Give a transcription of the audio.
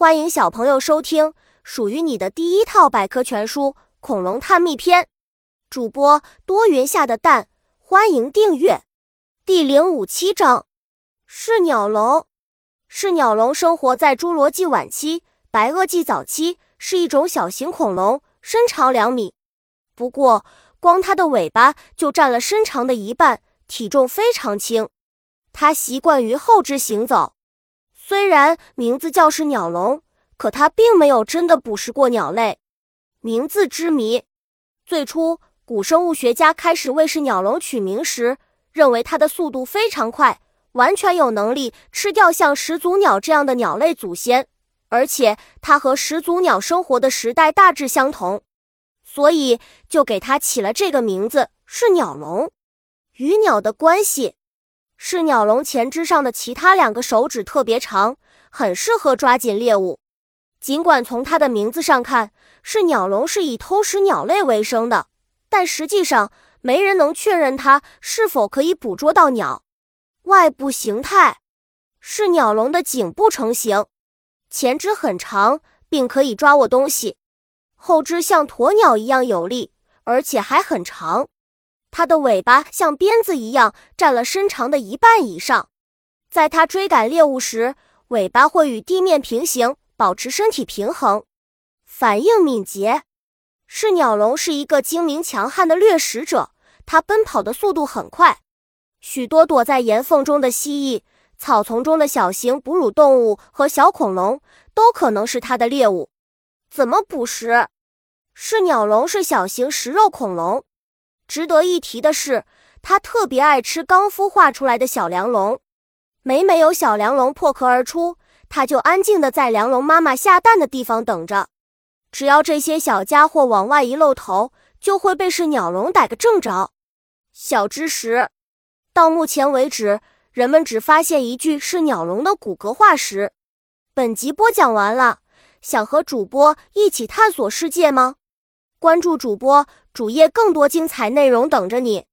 欢迎小朋友收听属于你的第一套百科全书《恐龙探秘篇》，主播多云下的蛋，欢迎订阅。第零五七章：是鸟龙。是鸟龙生活在侏罗纪晚期、白垩纪早期，是一种小型恐龙，身长两米。不过，光它的尾巴就占了身长的一半，体重非常轻。它习惯于后肢行走。虽然名字叫是鸟龙，可它并没有真的捕食过鸟类。名字之谜，最初古生物学家开始为是鸟龙取名时，认为它的速度非常快，完全有能力吃掉像始祖鸟这样的鸟类祖先，而且它和始祖鸟生活的时代大致相同，所以就给它起了这个名字是鸟龙。与鸟的关系。是鸟龙前肢上的其他两个手指特别长，很适合抓紧猎物。尽管从它的名字上看，是鸟龙是以偷食鸟类为生的，但实际上没人能确认它是否可以捕捉到鸟。外部形态是鸟龙的颈部成型，前肢很长，并可以抓握东西；后肢像鸵鸟一样有力，而且还很长。它的尾巴像鞭子一样占了身长的一半以上，在它追赶猎物时，尾巴会与地面平行，保持身体平衡。反应敏捷，是鸟龙是一个精明强悍的掠食者，它奔跑的速度很快。许多躲在岩缝中的蜥蜴、草丛中的小型哺乳动物和小恐龙都可能是它的猎物。怎么捕食？是鸟龙是小型食肉恐龙。值得一提的是，它特别爱吃刚孵化出来的小梁龙。每每有小梁龙破壳而出，它就安静地在梁龙妈妈下蛋的地方等着。只要这些小家伙往外一露头，就会被是鸟龙逮个正着。小知识：到目前为止，人们只发现一具是鸟龙的骨骼化石。本集播讲完了，想和主播一起探索世界吗？关注主播主页，更多精彩内容等着你。